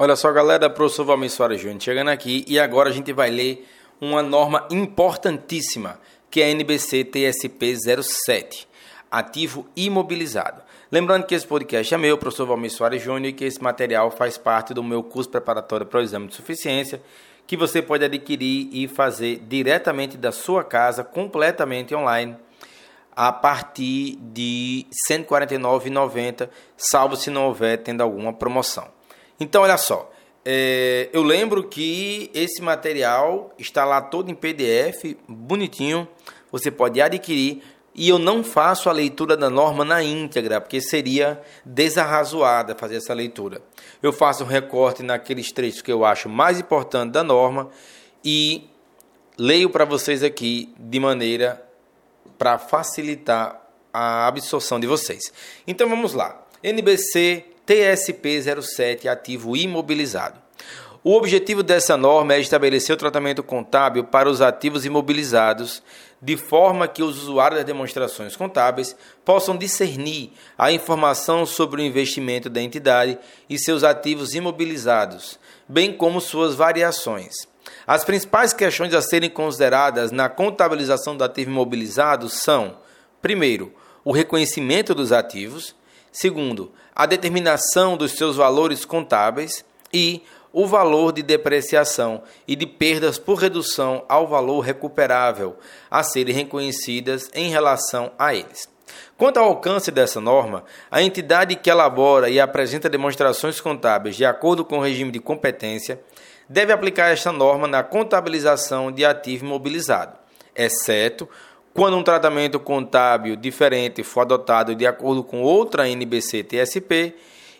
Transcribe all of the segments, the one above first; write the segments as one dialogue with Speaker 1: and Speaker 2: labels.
Speaker 1: Olha só, galera, professor Valmir Soares Júnior chegando aqui e agora a gente vai ler uma norma importantíssima que é a NBC TSP 07, ativo imobilizado. Lembrando que esse podcast é meu, professor Valmir Soares Júnior, e que esse material faz parte do meu curso preparatório para o exame de suficiência, que você pode adquirir e fazer diretamente da sua casa, completamente online, a partir de R$ 149,90, salvo se não houver tendo alguma promoção. Então, olha só. É, eu lembro que esse material está lá todo em PDF, bonitinho. Você pode adquirir. E eu não faço a leitura da norma na íntegra, porque seria desarrazoada fazer essa leitura. Eu faço um recorte naqueles trechos que eu acho mais importante da norma e leio para vocês aqui de maneira para facilitar a absorção de vocês. Então vamos lá. NBC TSP07 ativo imobilizado. O objetivo dessa norma é estabelecer o tratamento contábil para os ativos imobilizados, de forma que os usuários das demonstrações contábeis possam discernir a informação sobre o investimento da entidade e seus ativos imobilizados, bem como suas variações. As principais questões a serem consideradas na contabilização do ativo imobilizado são: primeiro, o reconhecimento dos ativos, Segundo, a determinação dos seus valores contábeis e o valor de depreciação e de perdas por redução ao valor recuperável a serem reconhecidas em relação a eles. Quanto ao alcance dessa norma, a entidade que elabora e apresenta demonstrações contábeis de acordo com o regime de competência deve aplicar esta norma na contabilização de ativo imobilizado, exceto quando um tratamento contábil diferente for adotado de acordo com outra NBC TSP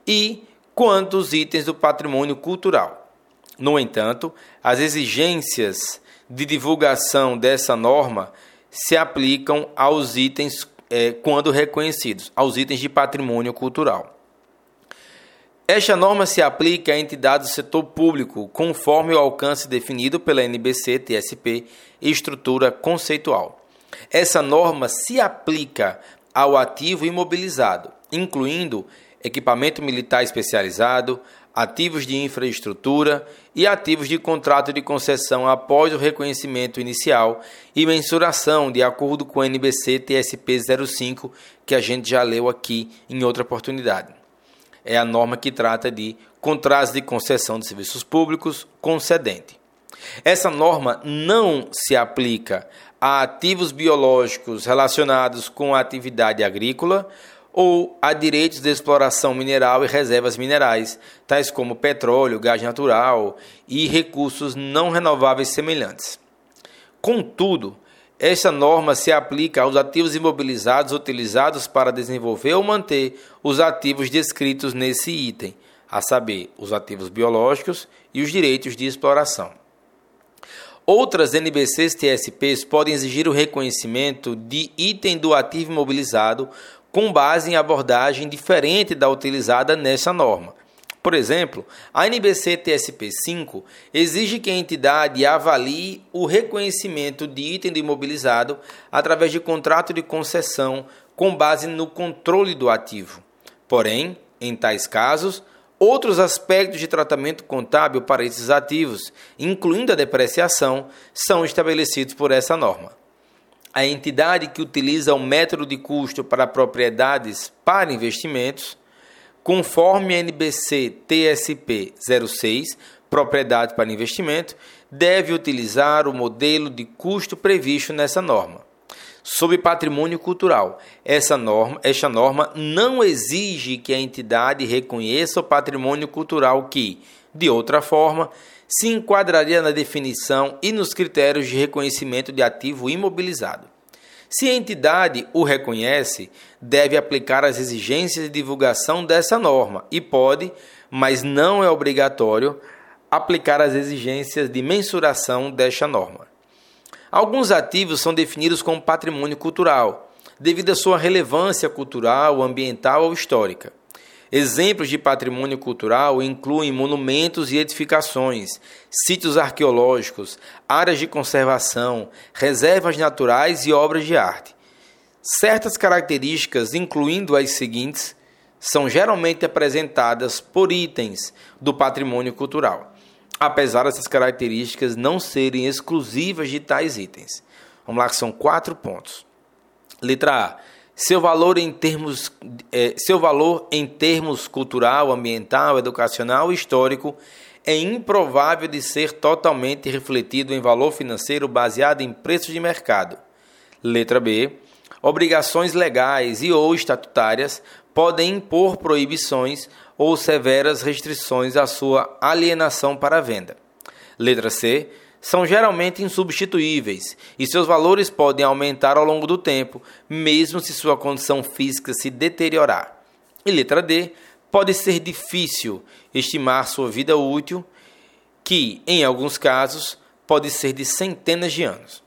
Speaker 1: e quantos itens do patrimônio cultural. No entanto, as exigências de divulgação dessa norma se aplicam aos itens é, quando reconhecidos, aos itens de patrimônio cultural. Esta norma se aplica a entidades do setor público, conforme o alcance definido pela NBC TSP e estrutura conceitual. Essa norma se aplica ao ativo imobilizado, incluindo equipamento militar especializado, ativos de infraestrutura e ativos de contrato de concessão após o reconhecimento inicial e mensuração de acordo com o NBC TSP 05, que a gente já leu aqui em outra oportunidade. É a norma que trata de contratos de concessão de serviços públicos concedente. Essa norma não se aplica a ativos biológicos relacionados com a atividade agrícola ou a direitos de exploração mineral e reservas minerais, tais como petróleo, gás natural e recursos não renováveis semelhantes. Contudo, esta norma se aplica aos ativos imobilizados utilizados para desenvolver ou manter os ativos descritos nesse item, a saber, os ativos biológicos e os direitos de exploração. Outras NBCs TSPs podem exigir o reconhecimento de item do ativo imobilizado com base em abordagem diferente da utilizada nessa norma. Por exemplo, a NBC TSP 5 exige que a entidade avalie o reconhecimento de item do imobilizado através de contrato de concessão com base no controle do ativo. Porém, em tais casos, Outros aspectos de tratamento contábil para esses ativos, incluindo a depreciação, são estabelecidos por essa norma. A entidade que utiliza o método de custo para propriedades para investimentos, conforme a NBC TSP 06, propriedade para investimento, deve utilizar o modelo de custo previsto nessa norma sobre patrimônio cultural. Essa norma, esta norma não exige que a entidade reconheça o patrimônio cultural que, de outra forma, se enquadraria na definição e nos critérios de reconhecimento de ativo imobilizado. Se a entidade o reconhece, deve aplicar as exigências de divulgação dessa norma e pode, mas não é obrigatório, aplicar as exigências de mensuração desta norma. Alguns ativos são definidos como patrimônio cultural, devido à sua relevância cultural, ambiental ou histórica. Exemplos de patrimônio cultural incluem monumentos e edificações, sítios arqueológicos, áreas de conservação, reservas naturais e obras de arte. Certas características, incluindo as seguintes, são geralmente apresentadas por itens do patrimônio cultural, apesar dessas características não serem exclusivas de tais itens. Vamos lá, que são quatro pontos. Letra A. Seu valor em termos, é, seu valor em termos cultural, ambiental, educacional e histórico é improvável de ser totalmente refletido em valor financeiro baseado em preços de mercado. Letra B. Obrigações legais e ou estatutárias podem impor proibições ou severas restrições à sua alienação para a venda. Letra C. São geralmente insubstituíveis e seus valores podem aumentar ao longo do tempo, mesmo se sua condição física se deteriorar. E letra D. Pode ser difícil estimar sua vida útil, que, em alguns casos, pode ser de centenas de anos.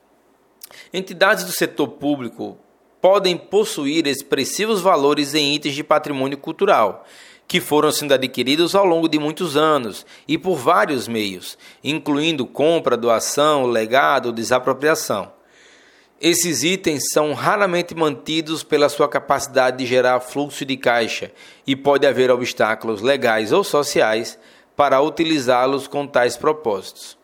Speaker 1: Entidades do setor público podem possuir expressivos valores em itens de patrimônio cultural, que foram sendo adquiridos ao longo de muitos anos e por vários meios, incluindo compra, doação, legado, desapropriação. Esses itens são raramente mantidos pela sua capacidade de gerar fluxo de caixa e pode haver obstáculos legais ou sociais para utilizá-los com tais propósitos.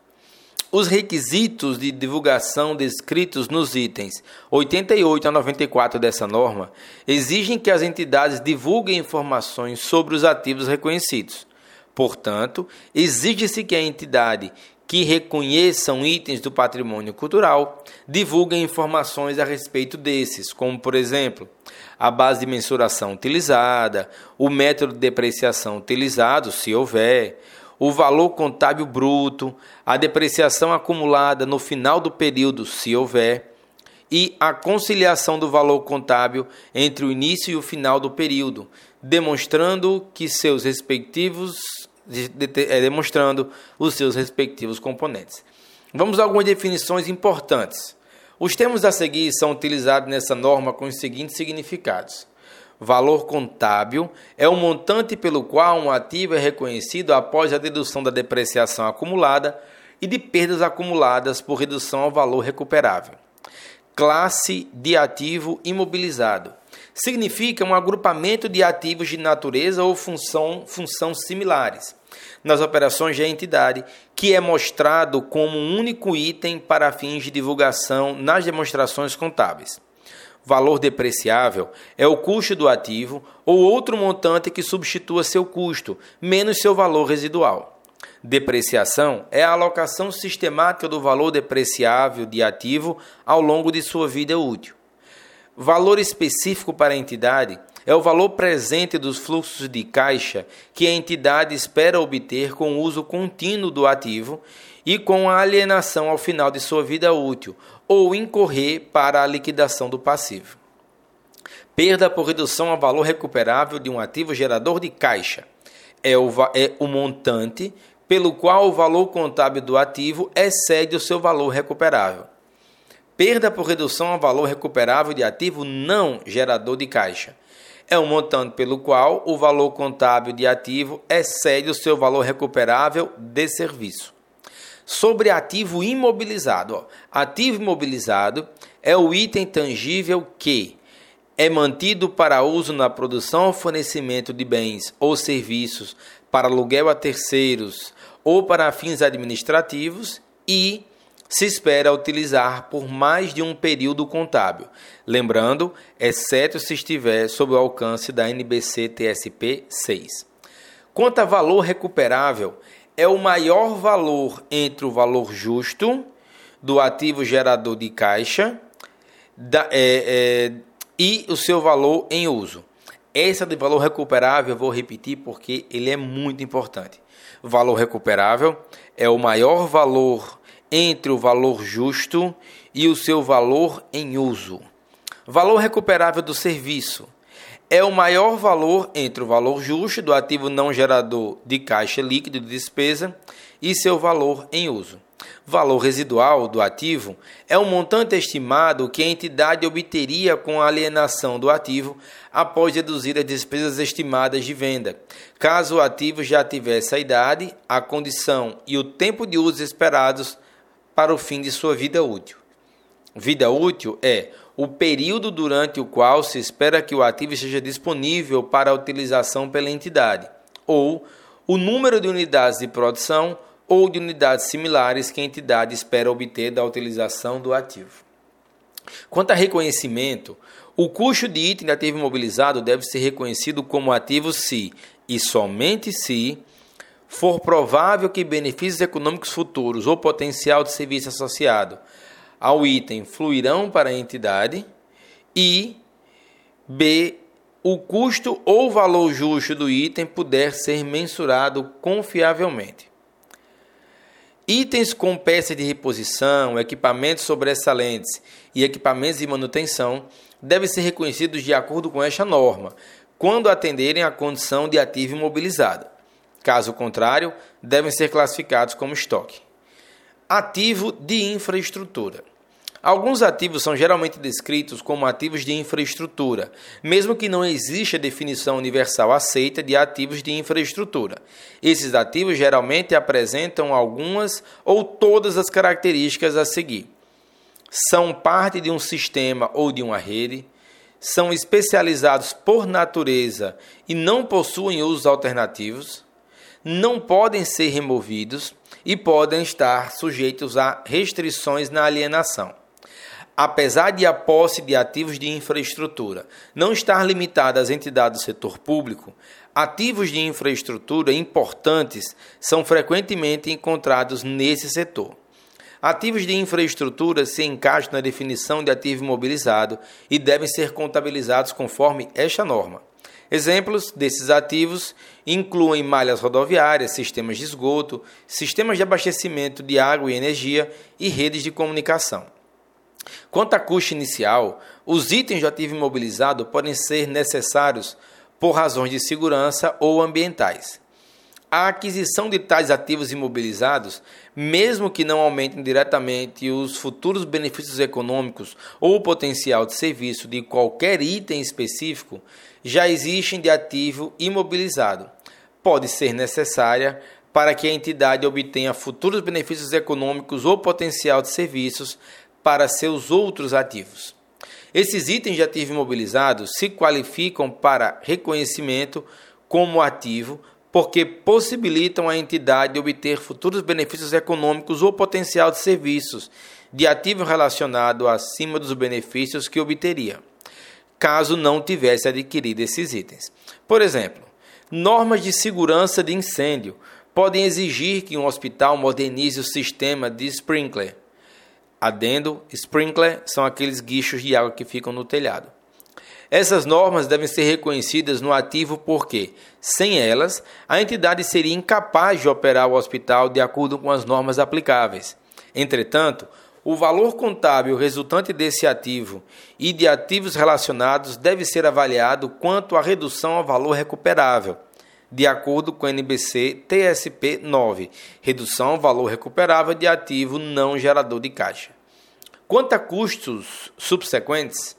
Speaker 1: Os requisitos de divulgação descritos nos itens 88 a 94 dessa norma exigem que as entidades divulguem informações sobre os ativos reconhecidos. Portanto, exige-se que a entidade que reconheçam itens do patrimônio cultural divulguem informações a respeito desses, como, por exemplo, a base de mensuração utilizada, o método de depreciação utilizado, se houver, o valor contábil bruto, a depreciação acumulada no final do período, se houver, e a conciliação do valor contábil entre o início e o final do período, demonstrando que seus respectivos é, demonstrando os seus respectivos componentes. Vamos a algumas definições importantes. Os termos a seguir são utilizados nessa norma com os seguintes significados: Valor contábil é o montante pelo qual um ativo é reconhecido após a dedução da depreciação acumulada e de perdas acumuladas por redução ao valor recuperável. Classe de ativo imobilizado significa um agrupamento de ativos de natureza ou função, função similares nas operações de entidade, que é mostrado como um único item para fins de divulgação nas demonstrações contábeis valor depreciável é o custo do ativo ou outro montante que substitua seu custo, menos seu valor residual. Depreciação é a alocação sistemática do valor depreciável de ativo ao longo de sua vida útil. Valor específico para a entidade é o valor presente dos fluxos de caixa que a entidade espera obter com o uso contínuo do ativo e com a alienação ao final de sua vida útil, ou incorrer para a liquidação do passivo. Perda por redução ao valor recuperável de um ativo gerador de caixa é o, é o montante pelo qual o valor contábil do ativo excede o seu valor recuperável. Perda por redução ao valor recuperável de ativo não gerador de caixa é o montante pelo qual o valor contábil de ativo excede o seu valor recuperável de serviço sobre ativo imobilizado. Ó. Ativo imobilizado é o item tangível que é mantido para uso na produção ou fornecimento de bens ou serviços para aluguel a terceiros ou para fins administrativos e se espera utilizar por mais de um período contábil, lembrando, exceto se estiver sob o alcance da NBC TSP 6. Quanto a valor recuperável, é o maior valor entre o valor justo do ativo gerador de caixa da, é, é, e o seu valor em uso. Essa de valor recuperável eu vou repetir porque ele é muito importante. Valor recuperável é o maior valor entre o valor justo e o seu valor em uso. Valor recuperável do serviço é o maior valor entre o valor justo do ativo não gerador de caixa líquido de despesa e seu valor em uso. Valor residual do ativo é o montante estimado que a entidade obteria com a alienação do ativo após deduzir as despesas estimadas de venda, caso o ativo já tivesse a idade, a condição e o tempo de uso esperados para o fim de sua vida útil. Vida útil é o período durante o qual se espera que o ativo esteja disponível para utilização pela entidade, ou o número de unidades de produção ou de unidades similares que a entidade espera obter da utilização do ativo. Quanto a reconhecimento, o custo de item de ativo imobilizado deve ser reconhecido como ativo se, e somente se, for provável que benefícios econômicos futuros ou potencial de serviço associado ao item fluirão para a entidade e b o custo ou valor justo do item puder ser mensurado confiavelmente. Itens com peças de reposição, equipamentos sobressalentes e equipamentos de manutenção devem ser reconhecidos de acordo com esta norma, quando atenderem à condição de ativo imobilizado. Caso contrário, devem ser classificados como estoque. Ativo de infraestrutura. Alguns ativos são geralmente descritos como ativos de infraestrutura, mesmo que não exista definição universal aceita de ativos de infraestrutura. Esses ativos geralmente apresentam algumas ou todas as características a seguir: são parte de um sistema ou de uma rede, são especializados por natureza e não possuem usos alternativos, não podem ser removidos e podem estar sujeitos a restrições na alienação. Apesar de a posse de ativos de infraestrutura não estar limitada às entidades do setor público, ativos de infraestrutura importantes são frequentemente encontrados nesse setor. Ativos de infraestrutura se encaixam na definição de ativo imobilizado e devem ser contabilizados conforme esta norma. Exemplos desses ativos incluem malhas rodoviárias, sistemas de esgoto, sistemas de abastecimento de água e energia e redes de comunicação. Quanto à custo inicial, os itens de ativo imobilizado podem ser necessários por razões de segurança ou ambientais. A aquisição de tais ativos imobilizados, mesmo que não aumentem diretamente os futuros benefícios econômicos ou o potencial de serviço de qualquer item específico, já existem de ativo imobilizado. Pode ser necessária para que a entidade obtenha futuros benefícios econômicos ou potencial de serviços para seus outros ativos. Esses itens de ativo imobilizado se qualificam para reconhecimento como ativo porque possibilitam à entidade obter futuros benefícios econômicos ou potencial de serviços de ativo relacionado acima dos benefícios que obteria, caso não tivesse adquirido esses itens. Por exemplo, normas de segurança de incêndio podem exigir que um hospital modernize o sistema de sprinkler Adendo, sprinkler são aqueles guichos de água que ficam no telhado. Essas normas devem ser reconhecidas no ativo porque, sem elas, a entidade seria incapaz de operar o hospital de acordo com as normas aplicáveis. Entretanto, o valor contábil resultante desse ativo e de ativos relacionados deve ser avaliado quanto à redução ao valor recuperável de acordo com o NBC TSP 9, redução ao valor recuperável de ativo não gerador de caixa. Quanto a custos subsequentes,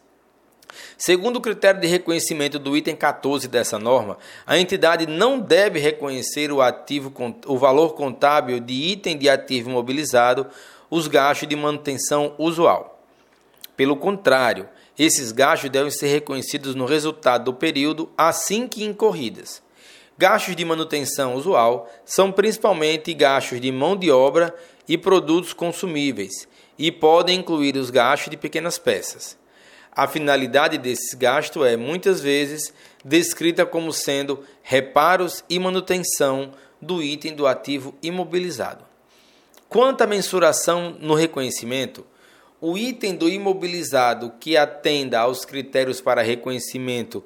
Speaker 1: Segundo o critério de reconhecimento do item 14 dessa norma, a entidade não deve reconhecer o, ativo, o valor contábil de item de ativo imobilizado, os gastos de manutenção usual. Pelo contrário, esses gastos devem ser reconhecidos no resultado do período assim que incorridas. Gastos de manutenção usual são principalmente gastos de mão de obra e produtos consumíveis e podem incluir os gastos de pequenas peças. A finalidade desses gastos é muitas vezes descrita como sendo reparos e manutenção do item do ativo imobilizado. Quanto à mensuração no reconhecimento, o item do imobilizado que atenda aos critérios para reconhecimento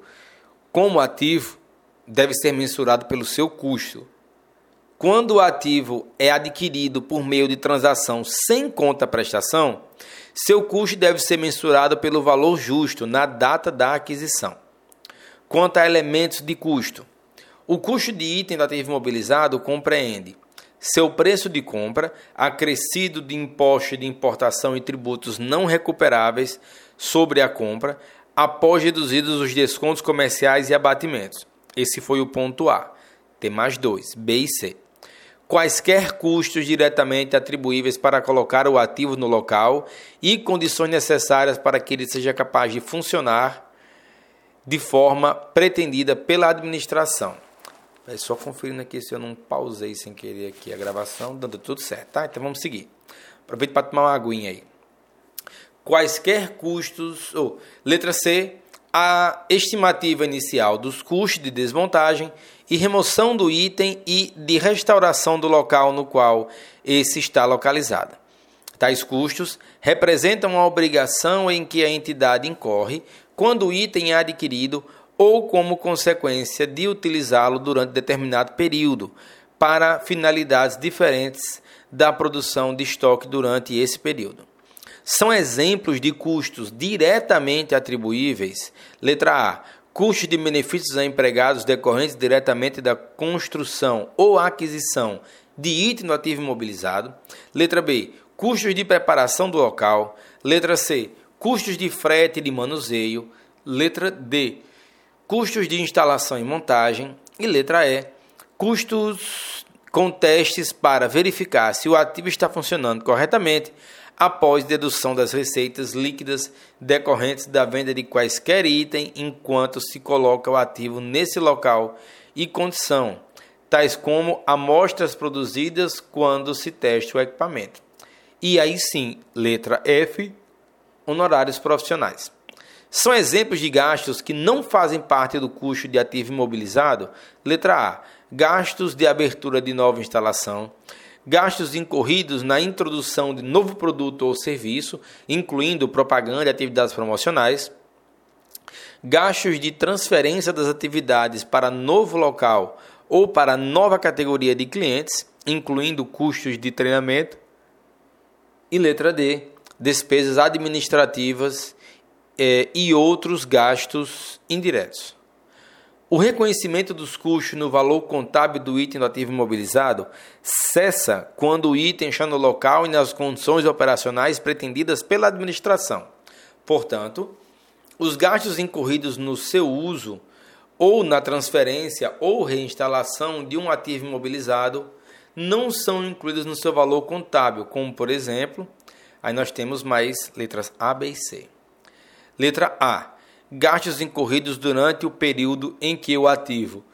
Speaker 1: como ativo deve ser mensurado pelo seu custo. Quando o ativo é adquirido por meio de transação sem conta prestação, seu custo deve ser mensurado pelo valor justo na data da aquisição. Quanto a elementos de custo, o custo de item do ativo imobilizado compreende seu preço de compra, acrescido de imposto de importação e tributos não recuperáveis sobre a compra, após reduzidos os descontos comerciais e abatimentos esse foi o ponto A. Tem mais dois, B e C. quaisquer custos diretamente atribuíveis para colocar o ativo no local e condições necessárias para que ele seja capaz de funcionar de forma pretendida pela administração. É só conferindo aqui se eu não pausei sem querer aqui a gravação, dando tudo certo, tá? Então vamos seguir. Aproveite para tomar uma aguinha aí. Quaisquer custos, ou letra C, a estimativa inicial dos custos de desmontagem e remoção do item e de restauração do local no qual esse está localizado. Tais custos representam a obrigação em que a entidade incorre quando o item é adquirido ou como consequência de utilizá-lo durante determinado período para finalidades diferentes da produção de estoque durante esse período. São exemplos de custos diretamente atribuíveis. Letra A. Custos de benefícios a empregados decorrentes diretamente da construção ou aquisição de item no ativo imobilizado. Letra B. Custos de preparação do local. Letra C. Custos de frete e de manuseio. Letra D custos de instalação e montagem, e letra E, custos com testes para verificar se o ativo está funcionando corretamente após dedução das receitas líquidas decorrentes da venda de quaisquer item enquanto se coloca o ativo nesse local e condição, tais como amostras produzidas quando se testa o equipamento. E aí sim, letra F, honorários profissionais. São exemplos de gastos que não fazem parte do custo de ativo imobilizado? Letra A. Gastos de abertura de nova instalação. Gastos incorridos na introdução de novo produto ou serviço, incluindo propaganda e atividades promocionais. Gastos de transferência das atividades para novo local ou para nova categoria de clientes, incluindo custos de treinamento. E letra D. Despesas administrativas é, e outros gastos indiretos. O reconhecimento dos custos no valor contábil do item do ativo imobilizado cessa quando o item está no local e nas condições operacionais pretendidas pela administração. Portanto, os gastos incorridos no seu uso ou na transferência ou reinstalação de um ativo imobilizado não são incluídos no seu valor contábil, como por exemplo, aí nós temos mais letras A, B e C. Letra A. Gastos incorridos durante o período em que o ativo,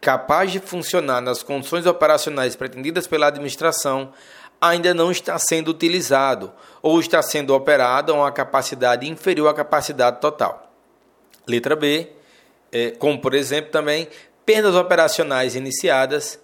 Speaker 1: capaz de funcionar nas condições operacionais pretendidas pela administração, ainda não está sendo utilizado ou está sendo operado a uma capacidade inferior à capacidade total. Letra B. É, como, por exemplo, também perdas operacionais iniciadas,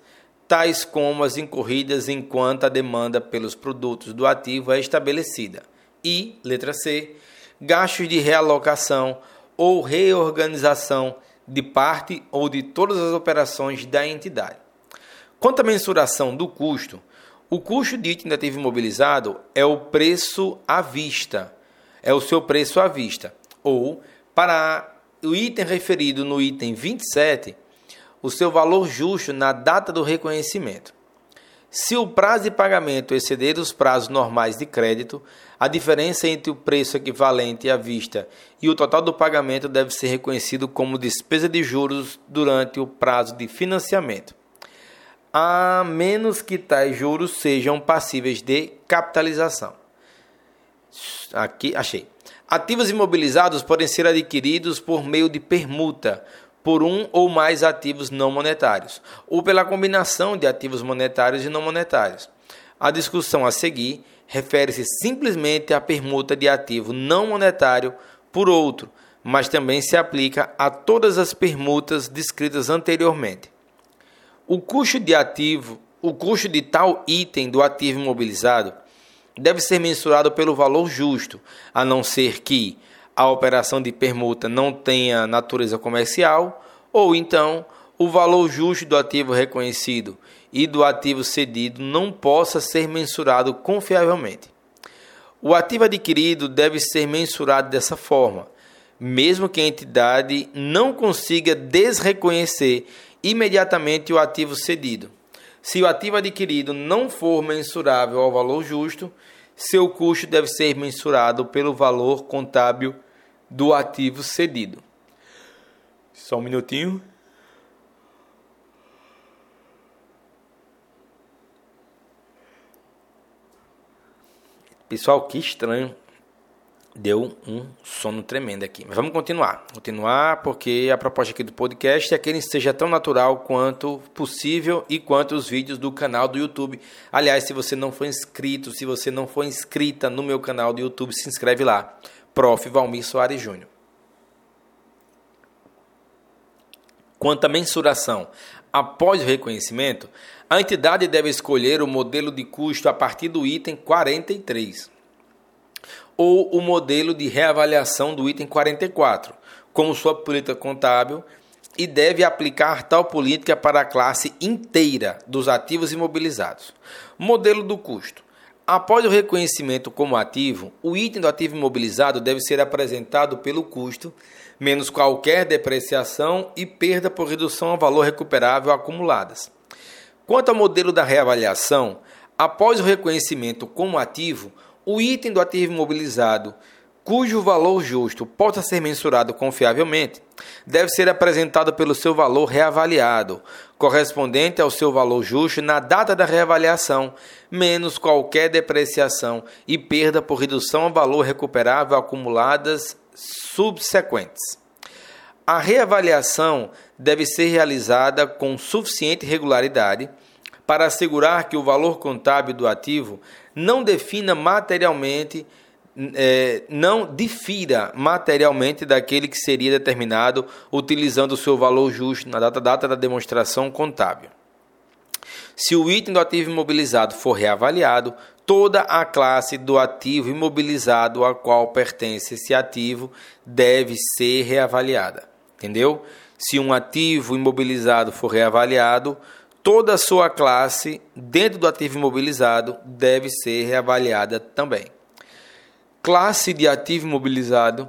Speaker 1: tais como as incorridas enquanto a demanda pelos produtos do ativo é estabelecida. E, letra C, gastos de realocação ou reorganização de parte ou de todas as operações da entidade. Quanto à mensuração do custo, o custo de item ativo imobilizado é o preço à vista, é o seu preço à vista, ou para o item referido no item 27, o seu valor justo na data do reconhecimento. Se o prazo de pagamento exceder os prazos normais de crédito, a diferença entre o preço equivalente à vista e o total do pagamento deve ser reconhecido como despesa de juros durante o prazo de financiamento, a menos que tais juros sejam passíveis de capitalização. Aqui achei. Ativos imobilizados podem ser adquiridos por meio de permuta por um ou mais ativos não monetários, ou pela combinação de ativos monetários e não monetários. A discussão a seguir refere-se simplesmente à permuta de ativo não monetário por outro, mas também se aplica a todas as permutas descritas anteriormente. O custo de ativo, o custo de tal item do ativo imobilizado deve ser mensurado pelo valor justo, a não ser que a operação de permuta não tenha natureza comercial, ou então o valor justo do ativo reconhecido e do ativo cedido não possa ser mensurado confiavelmente. O ativo adquirido deve ser mensurado dessa forma, mesmo que a entidade não consiga desreconhecer imediatamente o ativo cedido. Se o ativo adquirido não for mensurável ao valor justo, seu custo deve ser mensurado pelo valor contábil do ativo cedido. Só um minutinho. Pessoal, que estranho. Deu um sono tremendo aqui. Mas vamos continuar. Continuar porque a proposta aqui do podcast é que ele seja tão natural quanto possível e quanto os vídeos do canal do YouTube. Aliás, se você não for inscrito, se você não for inscrita no meu canal do YouTube, se inscreve lá. Prof. Valmir Soares Júnior. Quanto à mensuração, após o reconhecimento, a entidade deve escolher o modelo de custo a partir do item 43 ou o modelo de reavaliação do item 44, como sua política contábil, e deve aplicar tal política para a classe inteira dos ativos imobilizados. Modelo do custo. Após o reconhecimento como ativo, o item do ativo imobilizado deve ser apresentado pelo custo, menos qualquer depreciação e perda por redução ao valor recuperável acumuladas. Quanto ao modelo da reavaliação, após o reconhecimento como ativo, o item do ativo imobilizado, cujo valor justo possa ser mensurado confiavelmente, deve ser apresentado pelo seu valor reavaliado, correspondente ao seu valor justo na data da reavaliação, menos qualquer depreciação e perda por redução ao valor recuperável acumuladas subsequentes. A reavaliação deve ser realizada com suficiente regularidade para assegurar que o valor contábil do ativo não defina materialmente, é, não difira materialmente daquele que seria determinado utilizando o seu valor justo na data, data da demonstração contábil. Se o item do ativo imobilizado for reavaliado, toda a classe do ativo imobilizado a qual pertence esse ativo deve ser reavaliada. Entendeu? Se um ativo imobilizado for reavaliado, toda a sua classe dentro do ativo imobilizado deve ser reavaliada também. Classe de ativo imobilizado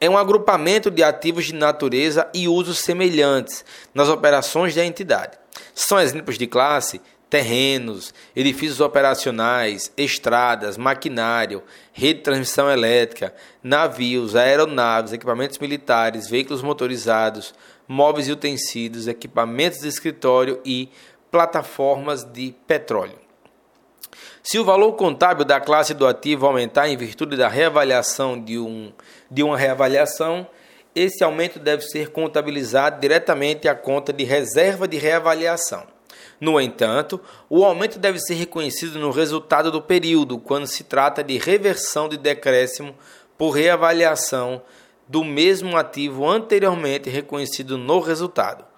Speaker 1: é um agrupamento de ativos de natureza e usos semelhantes nas operações da entidade. São exemplos de classe terrenos, edifícios operacionais, estradas, maquinário, rede de transmissão elétrica, navios, aeronaves, equipamentos militares, veículos motorizados, móveis e utensílios, equipamentos de escritório e plataformas de petróleo. Se o valor contábil da classe do ativo aumentar em virtude da reavaliação de, um, de uma reavaliação, esse aumento deve ser contabilizado diretamente à conta de reserva de reavaliação. No entanto, o aumento deve ser reconhecido no resultado do período, quando se trata de reversão de decréscimo por reavaliação do mesmo ativo anteriormente reconhecido no resultado.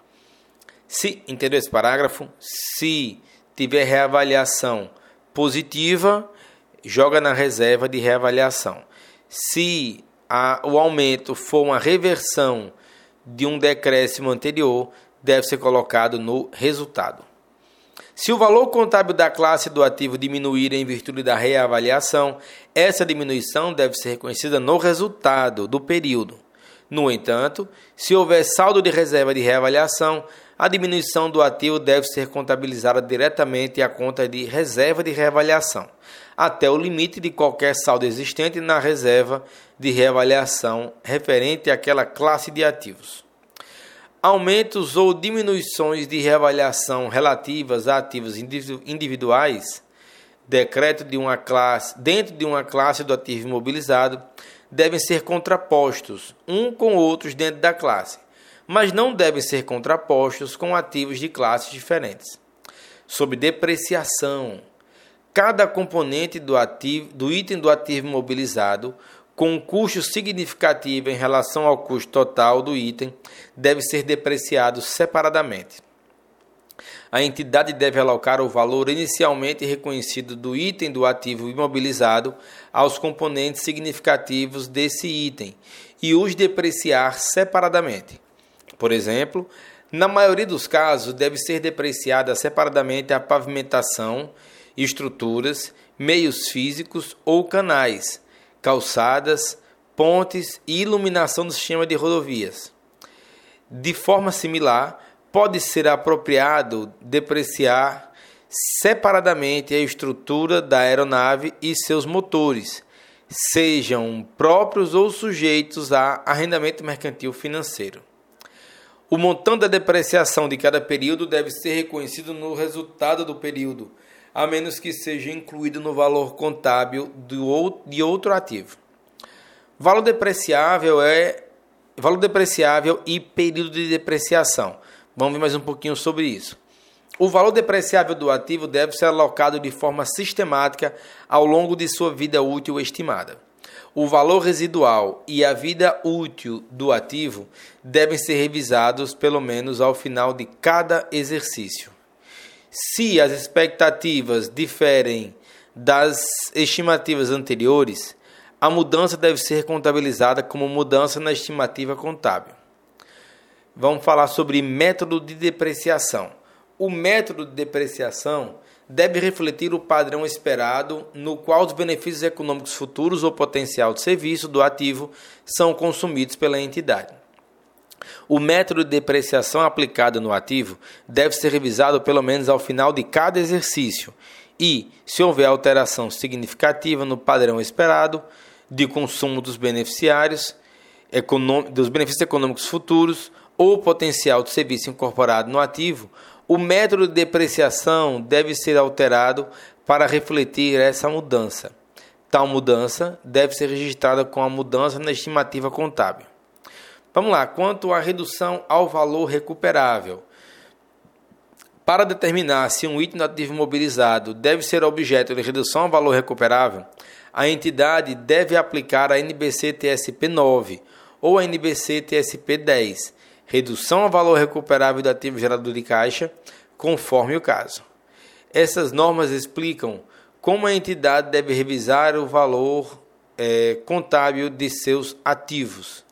Speaker 1: Se, entendeu esse parágrafo? Se tiver reavaliação positiva, joga na reserva de reavaliação. Se a, o aumento for uma reversão de um decréscimo anterior, deve ser colocado no resultado. Se o valor contábil da classe do ativo diminuir em virtude da reavaliação, essa diminuição deve ser reconhecida no resultado do período. No entanto, se houver saldo de reserva de reavaliação, a diminuição do ativo deve ser contabilizada diretamente à conta de reserva de reavaliação, até o limite de qualquer saldo existente na reserva de reavaliação referente àquela classe de ativos. Aumentos ou diminuições de reavaliação relativas a ativos individuais, decreto de uma classe, dentro de uma classe do ativo imobilizado, devem ser contrapostos um com outros dentro da classe, mas não devem ser contrapostos com ativos de classes diferentes. Sob depreciação, cada componente do, ativo, do item do ativo imobilizado com um custo significativo em relação ao custo total do item, deve ser depreciado separadamente. A entidade deve alocar o valor inicialmente reconhecido do item do ativo imobilizado aos componentes significativos desse item e os depreciar separadamente. Por exemplo, na maioria dos casos, deve ser depreciada separadamente a pavimentação, estruturas, meios físicos ou canais calçadas, pontes e iluminação do sistema de rodovias. De forma similar, pode ser apropriado depreciar separadamente a estrutura da aeronave e seus motores, sejam próprios ou sujeitos a arrendamento mercantil financeiro. O montante da depreciação de cada período deve ser reconhecido no resultado do período, a menos que seja incluído no valor contábil de outro ativo. Valor depreciável é valor depreciável e período de depreciação. Vamos ver mais um pouquinho sobre isso. O valor depreciável do ativo deve ser alocado de forma sistemática ao longo de sua vida útil estimada. O valor residual e a vida útil do ativo devem ser revisados pelo menos ao final de cada exercício. Se as expectativas diferem das estimativas anteriores, a mudança deve ser contabilizada como mudança na estimativa contábil. Vamos falar sobre método de depreciação. O método de depreciação deve refletir o padrão esperado, no qual os benefícios econômicos futuros ou potencial de serviço do ativo são consumidos pela entidade. O método de depreciação aplicado no ativo deve ser revisado pelo menos ao final de cada exercício e, se houver alteração significativa no padrão esperado de consumo dos beneficiários, dos benefícios econômicos futuros ou potencial de serviço incorporado no ativo, o método de depreciação deve ser alterado para refletir essa mudança. Tal mudança deve ser registrada com a mudança na estimativa contábil. Vamos lá, quanto à redução ao valor recuperável. Para determinar se um item ativo imobilizado deve ser objeto de redução ao valor recuperável, a entidade deve aplicar a NBC TSP 9 ou a NBC TSP 10, redução ao valor recuperável do ativo gerador de caixa, conforme o caso. Essas normas explicam como a entidade deve revisar o valor é, contábil de seus ativos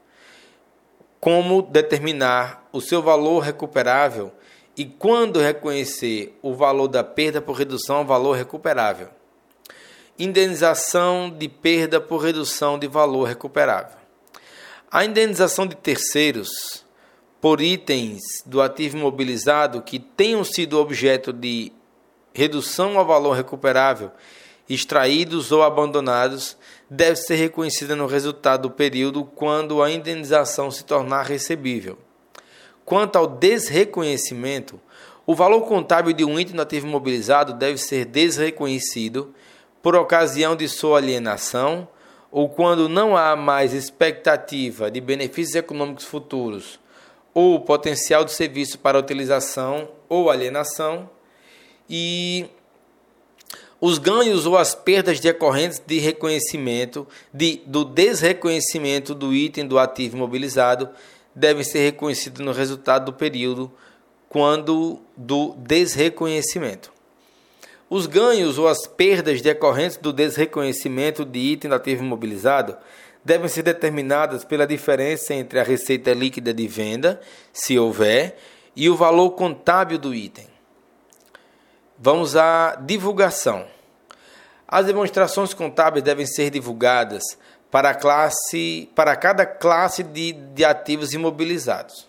Speaker 1: como determinar o seu valor recuperável e quando reconhecer o valor da perda por redução ao valor recuperável. Indenização de perda por redução de valor recuperável. A indenização de terceiros por itens do ativo imobilizado que tenham sido objeto de redução ao valor recuperável extraídos ou abandonados deve ser reconhecida no resultado do período quando a indenização se tornar recebível. Quanto ao desreconhecimento, o valor contábil de um item ativo imobilizado deve ser desreconhecido por ocasião de sua alienação ou quando não há mais expectativa de benefícios econômicos futuros ou potencial de serviço para utilização ou alienação e os ganhos ou as perdas decorrentes de reconhecimento, de, do desreconhecimento do item do ativo imobilizado devem ser reconhecidos no resultado do período quando do desreconhecimento. Os ganhos ou as perdas decorrentes do desreconhecimento de item do ativo imobilizado devem ser determinadas pela diferença entre a receita líquida de venda, se houver, e o valor contábil do item. Vamos à divulgação. As demonstrações contábeis devem ser divulgadas para, classe, para cada classe de, de ativos imobilizados.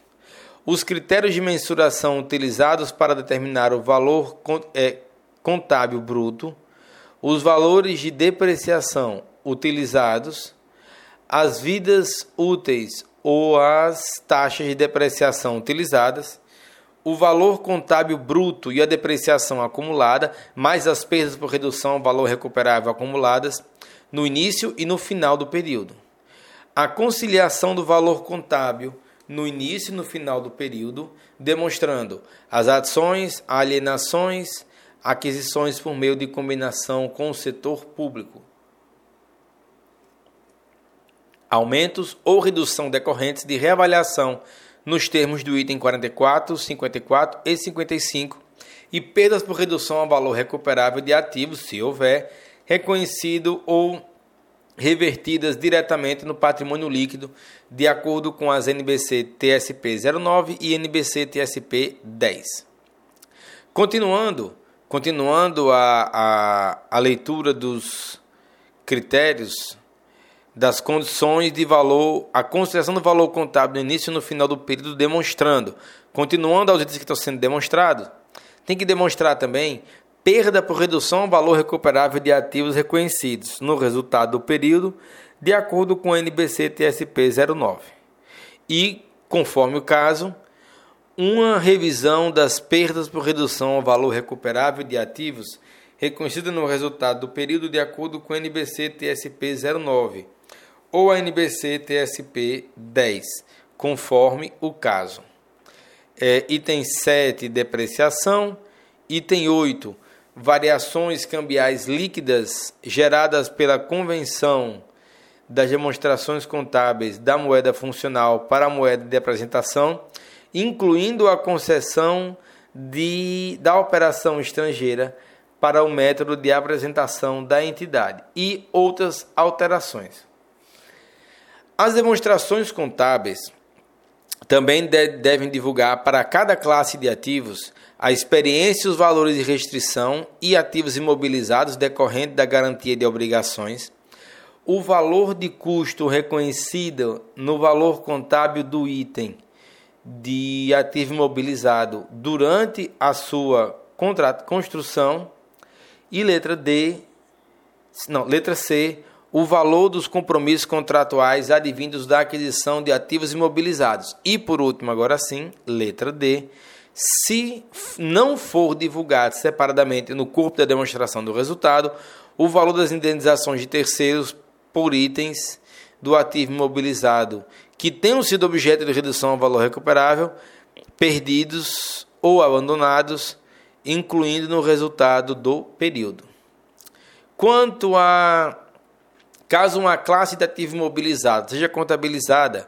Speaker 1: Os critérios de mensuração utilizados para determinar o valor é, contábil bruto, os valores de depreciação utilizados, as vidas úteis ou as taxas de depreciação utilizadas, o valor contábil bruto e a depreciação acumulada, mais as perdas por redução ao valor recuperável acumuladas no início e no final do período. A conciliação do valor contábil no início e no final do período, demonstrando as ações, alienações, aquisições por meio de combinação com o setor público. Aumentos ou redução decorrentes de reavaliação nos termos do item 44, 54 e 55 e perdas por redução ao valor recuperável de ativos, se houver, reconhecido ou revertidas diretamente no patrimônio líquido, de acordo com as NBC TSP 09 e NBC TSP 10. Continuando, continuando a, a, a leitura dos critérios das condições de valor, a consideração do valor contábil no início e no final do período, demonstrando, continuando aos itens que estão sendo demonstrados, tem que demonstrar também perda por redução ao valor recuperável de ativos reconhecidos no resultado do período, de acordo com o NBC TSP 09. E, conforme o caso, uma revisão das perdas por redução ao valor recuperável de ativos reconhecida no resultado do período de acordo com a NBC TSP 09 ou a NBC TSP 10, conforme o caso. É, item 7, depreciação. Item 8, variações cambiais líquidas geradas pela convenção das demonstrações contábeis da moeda funcional para a moeda de apresentação, incluindo a concessão de, da operação estrangeira para o método de apresentação da entidade e outras alterações. As demonstrações contábeis também devem divulgar para cada classe de ativos a experiência e os valores de restrição e ativos imobilizados decorrente da garantia de obrigações, o valor de custo reconhecido no valor contábil do item de ativo imobilizado durante a sua construção e letra D, não, letra C, o valor dos compromissos contratuais advindos da aquisição de ativos imobilizados. E por último, agora sim, letra D, se não for divulgado separadamente no corpo da demonstração do resultado, o valor das indenizações de terceiros por itens do ativo imobilizado que tenham sido objeto de redução ao valor recuperável, perdidos ou abandonados, incluindo no resultado do período. Quanto a caso uma classe de ativo imobilizado seja contabilizada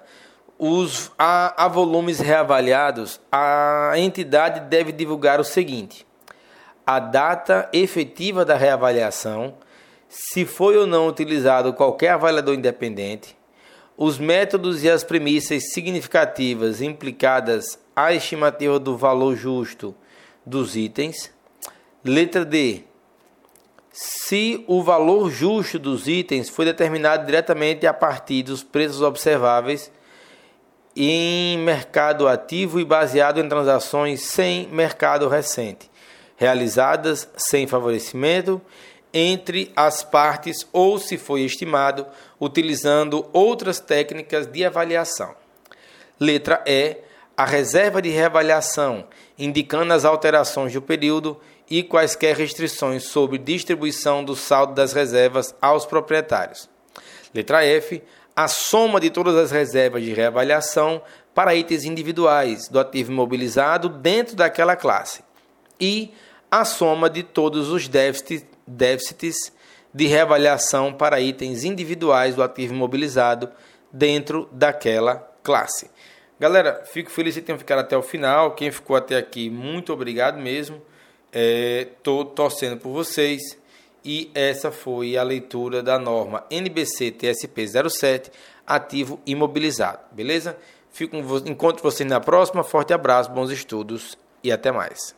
Speaker 1: os, a, a volumes reavaliados, a entidade deve divulgar o seguinte: a data efetiva da reavaliação, se foi ou não utilizado qualquer avaliador independente, os métodos e as premissas significativas implicadas à estimativa do valor justo dos itens. Letra D. Se o valor justo dos itens foi determinado diretamente a partir dos preços observáveis em mercado ativo e baseado em transações sem mercado recente, realizadas sem favorecimento entre as partes ou se foi estimado utilizando outras técnicas de avaliação. Letra E. A reserva de reavaliação, indicando as alterações do período e quaisquer restrições sobre distribuição do saldo das reservas aos proprietários. Letra F a soma de todas as reservas de reavaliação para itens individuais do ativo imobilizado dentro daquela classe e a soma de todos os déficits, de reavaliação para itens individuais do ativo imobilizado dentro daquela classe. Galera, fico feliz que tenham ficado até o final. Quem ficou até aqui, muito obrigado mesmo. Estou é, torcendo por vocês e essa foi a leitura da norma NBC TSP 07, ativo imobilizado, beleza? Fico, encontro vocês na próxima, forte abraço, bons estudos e até mais.